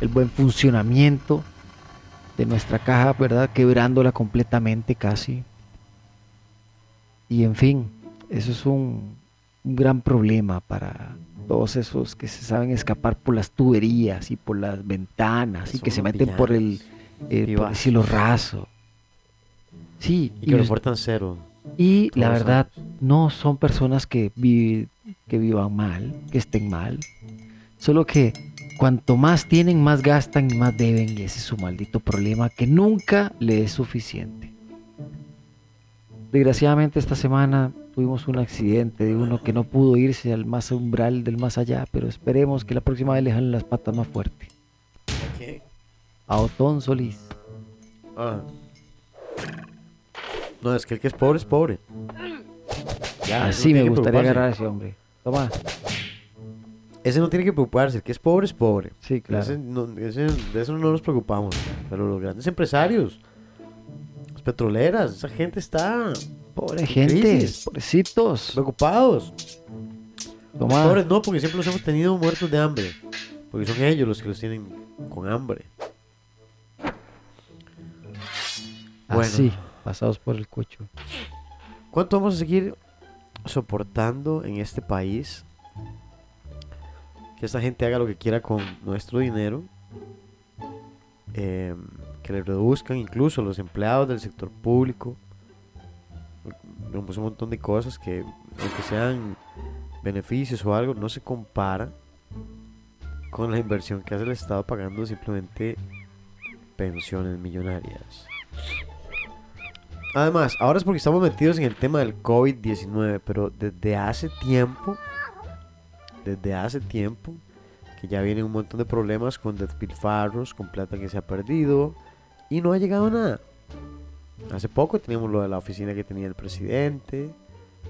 el buen funcionamiento de nuestra caja, ¿verdad? Quebrándola completamente casi. Y en fin, eso es un, un gran problema para todos esos que se saben escapar por las tuberías y por las ventanas y que se meten por el, eh, por Vivazos. decirlo raso. Sí, Y que us- reportan cero. y la verdad, años. no son personas que, vi- que vivan mal, que estén mal. Solo que cuanto más tienen, más gastan y más deben. Y ese es su maldito problema que nunca le es suficiente. Desgraciadamente esta semana tuvimos un accidente de uno que no pudo irse al más umbral del más allá, pero esperemos que la próxima vez le jalen las patas más fuerte. A Otón Solís. Ah. No, es que el que es pobre es pobre. Ya, Así no me gustaría agarrar a ese hombre. Toma. Ese no tiene que preocuparse, el que es pobre es pobre. Sí, claro. Ese no- ese- de eso no nos preocupamos. Pero los grandes empresarios, las petroleras, esa gente está Pobre gente, crisis. pobrecitos. preocupados. Toma. Pobres no, porque siempre los hemos tenido muertos de hambre. Porque son ellos los que los tienen con hambre. Bueno. Así, pasados por el cocho. ¿Cuánto vamos a seguir soportando en este país? Que esta gente haga lo que quiera con nuestro dinero. Em, que le reduzcan incluso los empleados del sector público. Vemos un montón de cosas que, aunque sean beneficios o algo, no se compara con la inversión que hace el Estado pagando simplemente pensiones millonarias. Además, ahora es porque estamos metidos en el tema del COVID-19, pero desde hace tiempo, desde hace tiempo, que ya vienen un montón de problemas con despilfarros, con plata que se ha perdido y no ha llegado nada. Hace poco teníamos lo de la oficina que tenía el presidente,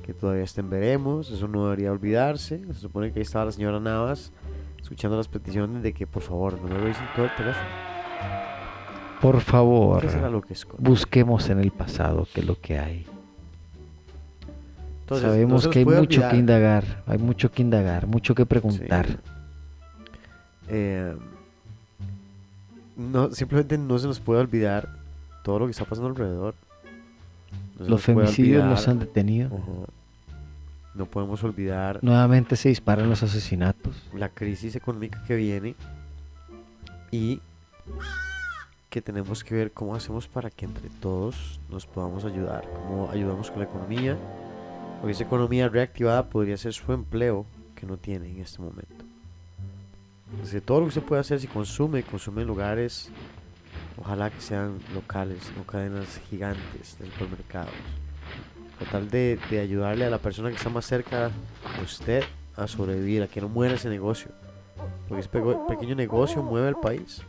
que todavía está en veremos, eso no debería olvidarse. Se supone que ahí estaba la señora Navas escuchando las peticiones de que por favor no me revisen todo el teléfono. Por favor, busquemos en el pasado qué es lo que hay. Entonces, Sabemos que hay mucho olvidar- que indagar, hay mucho que indagar, mucho que preguntar. Eh, no, simplemente no se nos puede olvidar todo lo que está pasando alrededor. No Los femicidios los han detenido. No podemos olvidar Nuevamente se disparan los asesinatos. la crisis económica que viene y que tenemos que ver cómo hacemos para que entre todos nos podamos ayudar, cómo ayudamos con la economía, porque esa economía reactivada podría ser su empleo que no tiene en este momento. Entonces, todo lo que se puede hacer si consume, consume en lugares, ojalá que sean locales, no cadenas gigantes de supermercados. Total de, de ayudarle a la persona que está más cerca de usted a sobrevivir, a que no muera ese negocio. Porque ese pequeño negocio mueve al país.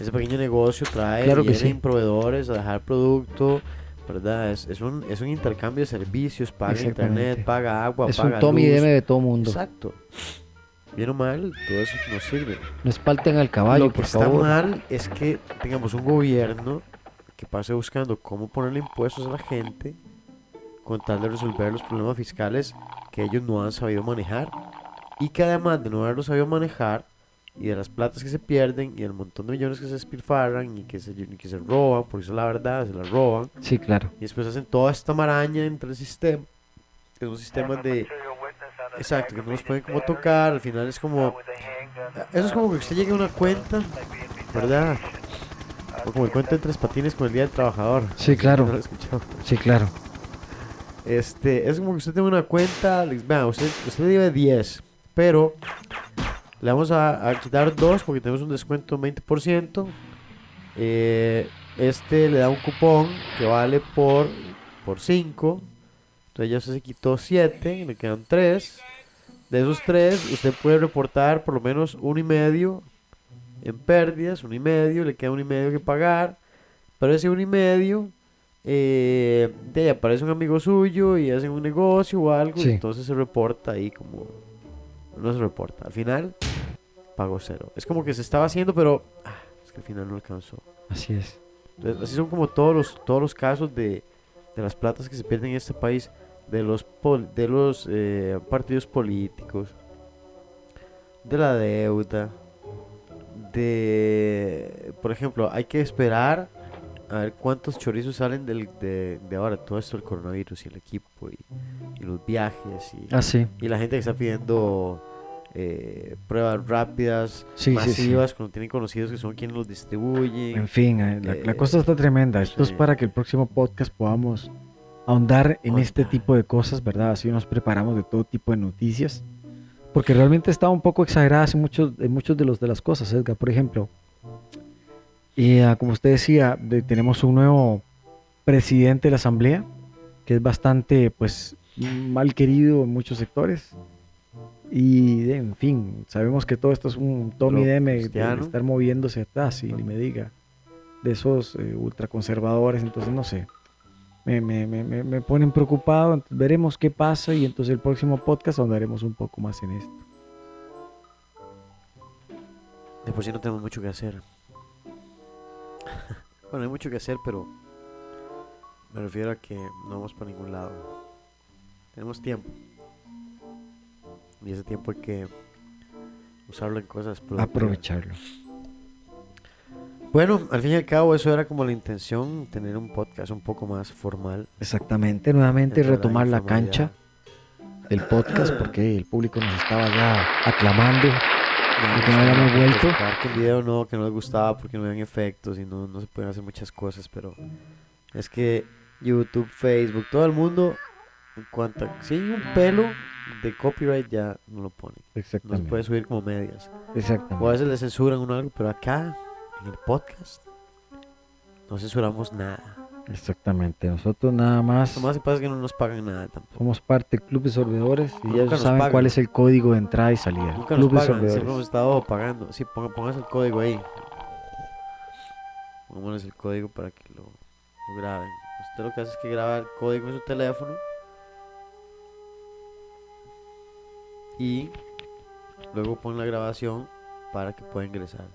Ese pequeño negocio trae Claro que sí. proveedores a dejar producto, ¿verdad? Es, es, un, es un intercambio de servicios, paga internet, paga agua, Es paga un tome y luz. deme de todo mundo. Exacto. Bien o mal, todo eso nos sirve. No espalten al caballo, Lo que por está favor. mal es que tengamos un gobierno que pase buscando cómo ponerle impuestos a la gente con tal de resolver los problemas fiscales que ellos no han sabido manejar y que además de no haberlo sabido manejar y de las platas que se pierden y el montón de millones que se despilfarran y que se, y que se roban, porque eso es la verdad, se las roban Sí, claro. y después hacen toda esta maraña entre el sistema, que es un sistema de... Exacto, que no los pueden como tocar, al final es como... Eso es como que usted llegue a una cuenta, ¿verdad? O como el cuento de tres patines con el Día del Trabajador. Sí, claro. No lo he escuchado. Sí, claro. Este, es como que usted tenga una cuenta, vea, usted, usted debe 10, pero le vamos a, a quitar 2 porque tenemos un descuento de 20%. Eh, este le da un cupón que vale por, por 5. Entonces ya se quitó 7, le quedan 3. De esos 3, usted puede reportar por lo menos uno y medio en pérdidas, uno y medio, le queda uno y medio que pagar. Pero ese uno y medio eh, de ahí aparece un amigo suyo y hacen un negocio o algo, Sí. y entonces se reporta ahí como... No se reporta. Al final, pago cero. Es como que se estaba haciendo, pero ah, es que al final no alcanzó. Así es. Entonces, así son como todos los, todos los casos de, de las platas que se pierden en este país, de los, pol- de los eh, partidos políticos, de la deuda, de, por ejemplo, hay que esperar a ver cuántos chorizos salen del, de, de ahora, todo esto del coronavirus y el equipo y, y los viajes y, Ah, sí. y la gente que está pidiendo eh, pruebas rápidas, Sí, sí, sí. masivas, cuando tienen conocidos que son quienes los distribuyen. En fin, eh, la, la Eh, cosa está tremenda. Esto es sí. para que el próximo podcast podamos ahondar en este Ahondar. tipo de cosas, ¿verdad? Así nos preparamos de todo tipo de noticias. Porque realmente está un poco exageradas en muchos, en muchos de los de las cosas, Edgar. Por ejemplo, y, ah, como usted decía, de- tenemos un nuevo presidente de la Asamblea, que es bastante, pues, mal querido en muchos sectores. Y, en fin, sabemos que todo esto es un Tommy Deme de estar moviéndose atrás, y ni me diga, de esos eh, ultraconservadores. Entonces, no sé, me, me, me, me- ponen preocupado. veremos qué pasa y entonces el próximo podcast ahondaremos un poco más en esto. De por sí no tenemos mucho que hacer. [LAUGHS] bueno, hay mucho que hacer, pero me refiero a que no vamos para ningún lado. Tenemos tiempo. Y ese tiempo hay que usarlo en cosas productivas. Aprovecharlo. Bueno, al fin y al cabo eso era como la intención, tener un podcast un poco más formal. Exactamente, nuevamente retomar la informalidad. cancha del podcast porque el público nos estaba ya aclamando. Porque no habíamos vuelto. Que el video no, que no les gustaba porque no habían efectos y no, no se pueden hacer muchas cosas, pero es que YouTube, Facebook, todo el mundo, en cuanto a, hay un pelo de copyright ya no lo pone. No se Exactamente. puede subir como medias. O a Exactamente. veces le censuran uno algo, pero acá, en el podcast, no censuramos nada. Exactamente. Nosotros nada más Lo más que pasa es que no nos pagan nada tampoco. somos parte del Club de Sorbedores y Nunca nos saben pagan. cuál es el código de entrada y salida. Nunca Club nos de pagan, siempre hemos estado pagando. Sí, ponga- póngase el código ahí. Pongámonos el código para que lo, lo graben. Usted lo que hace es que graba el código en su teléfono. Y luego pone la grabación para que pueda ingresar.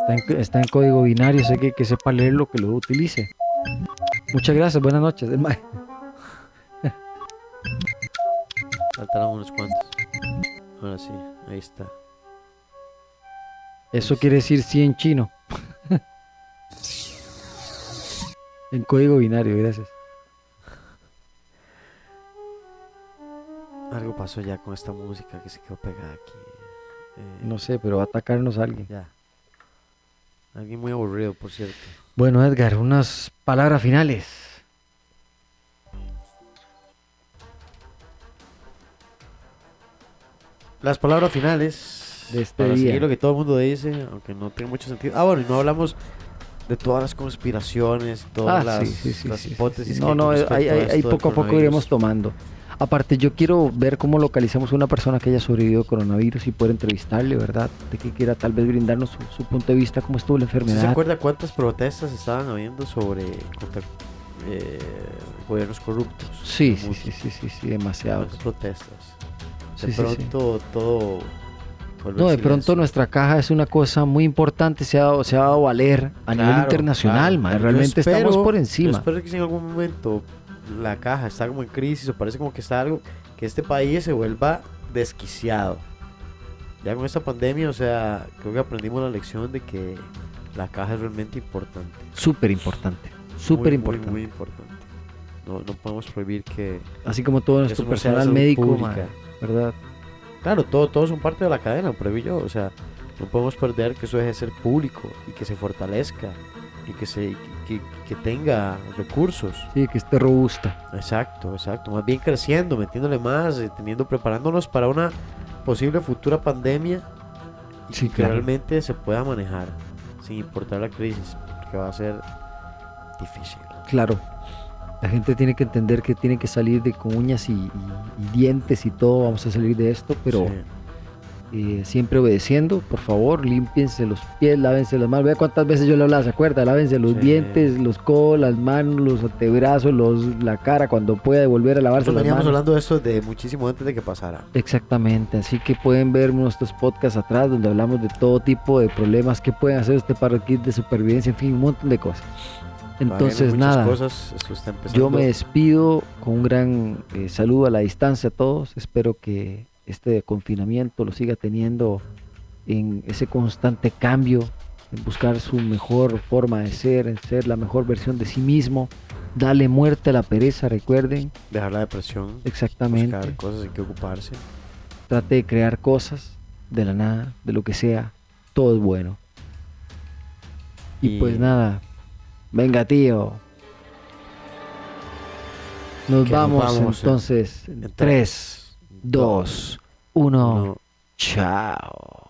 Está en, está en código binario, sé que que sepa leerlo, que lo utilice. Muchas gracias, buenas noches. El [LAUGHS] Faltaron unos cuantos. Ahora sí, ahí está. Eso quiere decir sí en chino. [LAUGHS] en código binario, gracias. Algo pasó ya con esta música que se quedó pegada aquí. Eh, No sé, pero va a atacarnos alguien. Ya. Alguien muy aburrido, por cierto. Bueno, Edgar, unas palabras finales. Las palabras finales De este para día. seguir lo que todo el mundo dice, aunque no tenga mucho sentido. Ah, bueno, y no hablamos de todas las conspiraciones, todas Ah, las, sí, sí, sí, las sí, sí, hipótesis. sí. que No, no, esto ahí del poco a poco iremos tomando. Aparte, yo quiero ver cómo localizamos a una persona que haya sobrevivido al coronavirus y poder entrevistarle, ¿verdad? De que quiera tal vez brindarnos su, su punto de vista, cómo estuvo la ¿Usted se enfermedad. acuerda cuántas protestas estaban habiendo sobre contra, eh, gobiernos corruptos? Sí, sí, sí, sí, sí, sí, demasiados. ¿Cuántas protestas? De Sí, sí, sí. pronto todo... No, de pronto nuestra caja es una cosa muy importante, se ha, dado- se ha dado a valer a nivel Claro, internacional, claro. Yo realmente estamos espero- por Yo encima. espero que en algún momento la caja está como en crisis o parece como que está algo, que este país se vuelva desquiciado. Ya con esta pandemia, o sea, creo que aprendimos la lección de que la caja es realmente importante. Súper importante, Muy, súper muy, importante. Muy, importante. No, no podemos prohibir que... Así como todo nuestro no personal médico, ¿verdad? Claro, todo, todos son parte de la cadena, pero yo, o sea, no podemos perder que eso deje de ser público y que se fortalezca y que, se, que, que tenga recursos. Sí, que esté robusta. Exacto, exacto. Más bien creciendo, metiéndole más, eh, teniendo, preparándonos para una posible futura pandemia y Sí, que claro. realmente se pueda manejar sin importar la crisis, porque va a ser difícil. Claro. La gente tiene que entender que tiene que salir de con uñas y, y- y dientes y todo. Vamos a salir de esto, pero Sí. Eh, siempre obedeciendo. Por favor, límpiense los pies, lávense las manos. Vea cuántas veces yo le hablaba, ¿se acuerda? Lávense los Sí. dientes, los codos, las manos, los antebrazos, los, la cara cuando pueda volver a lavarse Nosotros las veníamos manos. hablando de esto de muchísimo antes de que pasara. Exactamente, así que pueden ver nuestros podcasts atrás donde hablamos de todo tipo de problemas que pueden hacer este kit de supervivencia, en fin, un montón de cosas. Entonces, nada, cosas, yo me despido con un gran eh, saludo a la distancia a todos. Espero que este confinamiento lo siga teniendo en ese constante cambio, en buscar su mejor forma de ser, en ser la mejor versión de sí mismo. Dale muerte a la pereza, recuerden, Dejar la depresión, exactamente. buscar cosas en que ocuparse. Trate de crear cosas de la nada, de lo que sea. Todo es bueno. Y, Y- pues nada. Venga, tío. Nos vamos, en- entonces. en 3, 2, 1. Uno, Chao.